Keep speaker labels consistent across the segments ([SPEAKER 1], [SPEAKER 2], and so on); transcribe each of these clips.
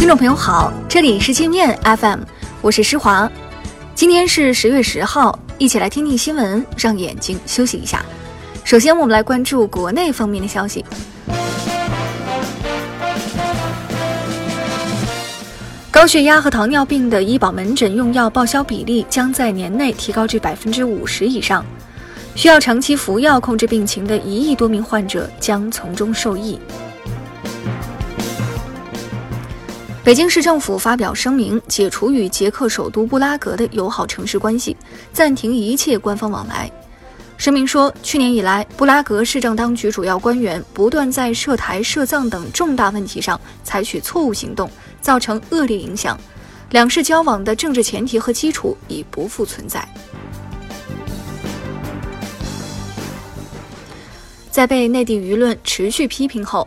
[SPEAKER 1] 听众朋友好，这里是界面 FM，我是施华。今天是十月十号，一起来听听新闻，让眼睛休息一下。首先，我们来关注国内方面的消息。高血压和糖尿病的医保门诊用药报销比例将在年内提高至百分之五十以上，需要长期服药控制病情的一亿多名患者将从中受益。北京市政府发表声明，解除与捷克首都布拉格的友好城市关系，暂停一切官方往来。声明说，去年以来，布拉格市政当局主要官员不断在涉台、涉藏等重大问题上采取错误行动，造成恶劣影响，两市交往的政治前提和基础已不复存在。在被内地舆论持续批评后。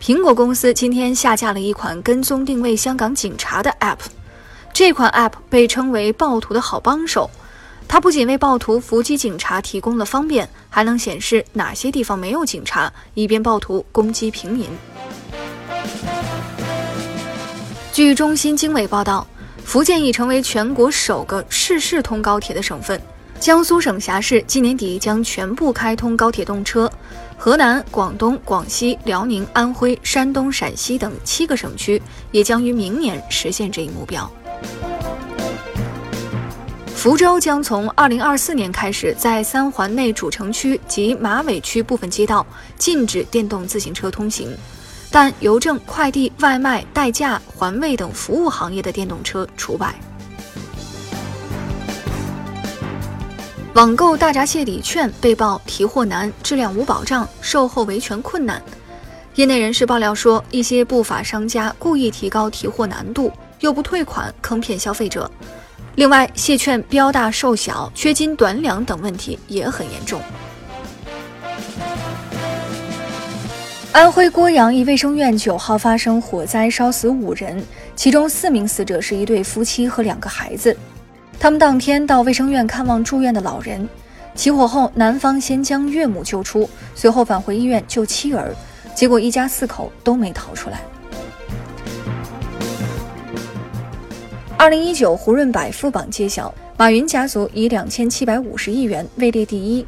[SPEAKER 1] 苹果公司今天下架了一款跟踪定位香港警察的 App，这款 App 被称为暴徒的好帮手。它不仅为暴徒伏击警察提供了方便，还能显示哪些地方没有警察，以便暴徒攻击平民。据中新经纬报道，福建已成为全国首个市市通高铁的省份。江苏省辖市今年底将全部开通高铁动车，河南、广东、广西、辽宁、安徽、山东、陕西等七个省区也将于明年实现这一目标。福州将从二零二四年开始，在三环内主城区及马尾区部分街道禁止电动自行车通行，但邮政、快递、外卖、代驾、环卫等服务行业的电动车除外。网购大闸蟹礼券被曝提货难、质量无保障、售后维权困难。业内人士爆料说，一些不法商家故意提高提货难度，又不退款，坑骗消费者。另外，蟹券标大售小、缺斤短两等问题也很严重。安徽涡阳一卫生院九号发生火灾，烧死五人，其中四名死者是一对夫妻和两个孩子。他们当天到卫生院看望住院的老人。起火后，男方先将岳母救出，随后返回医院救妻儿，结果一家四口都没逃出来。二零一九胡润百富榜揭晓，马云家族以两千七百五十亿元位列第一，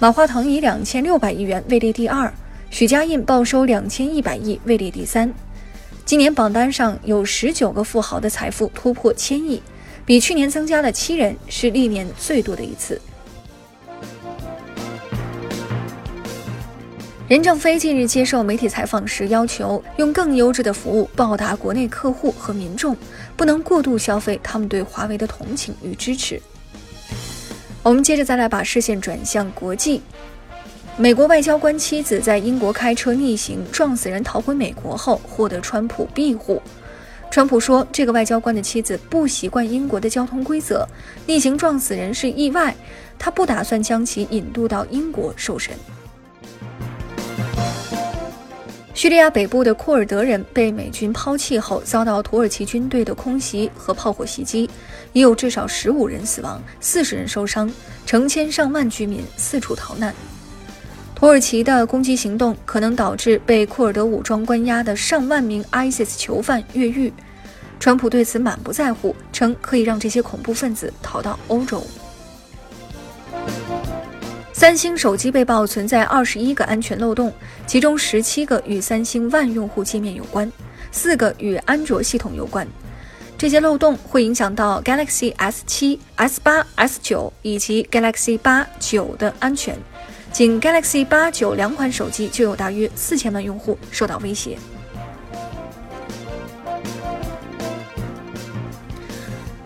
[SPEAKER 1] 马化腾以两千六百亿元位列第二，许家印报收两千一百亿位列第三。今年榜单上有十九个富豪的财富突破千亿。比去年增加了七人，是历年最多的一次。任正非近日接受媒体采访时要求，用更优质的服务报答国内客户和民众，不能过度消费他们对华为的同情与支持。我们接着再来把视线转向国际，美国外交官妻子在英国开车逆行撞死人逃回美国后，获得川普庇护。川普说，这个外交官的妻子不习惯英国的交通规则，逆行撞死人是意外，他不打算将其引渡到英国受审。叙利亚北部的库尔德人被美军抛弃后，遭到土耳其军队的空袭和炮火袭击，已有至少十五人死亡，四十人受伤，成千上万居民四处逃难。土耳其的攻击行动可能导致被库尔德武装关押的上万名 ISIS 囚犯越狱。川普对此满不在乎，称可以让这些恐怖分子逃到欧洲。三星手机被曝存在二十一个安全漏洞，其中十七个与三星万用户界面有关，四个与安卓系统有关。这些漏洞会影响到 Galaxy S7、S8、S9 以及 Galaxy 八九的安全。仅 Galaxy 八九两款手机就有大约四千万用户受到威胁。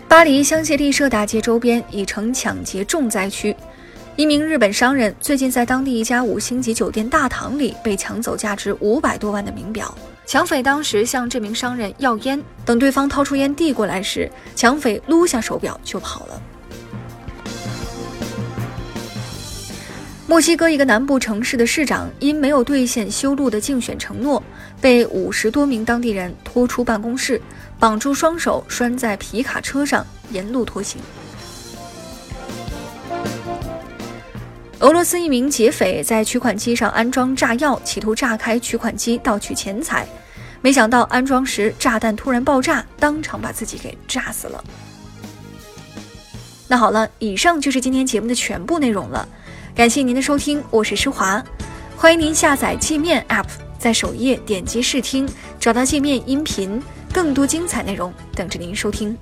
[SPEAKER 1] 巴黎香榭丽舍大街周边已成抢劫重灾区，一名日本商人最近在当地一家五星级酒店大堂里被抢走价值五百多万的名表。抢匪当时向这名商人要烟，等对方掏出烟递过来时，抢匪撸下手表就跑了。墨西哥一个南部城市的市长因没有兑现修路的竞选承诺，被五十多名当地人拖出办公室，绑住双手拴在皮卡车上，沿路拖行。俄罗斯一名劫匪在取款机上安装炸药，企图炸开取款机盗取钱财，没想到安装时炸弹突然爆炸，当场把自己给炸死了。那好了，以上就是今天节目的全部内容了，感谢您的收听，我是施华，欢迎您下载界面 App，在首页点击试听，找到界面音频，更多精彩内容等着您收听。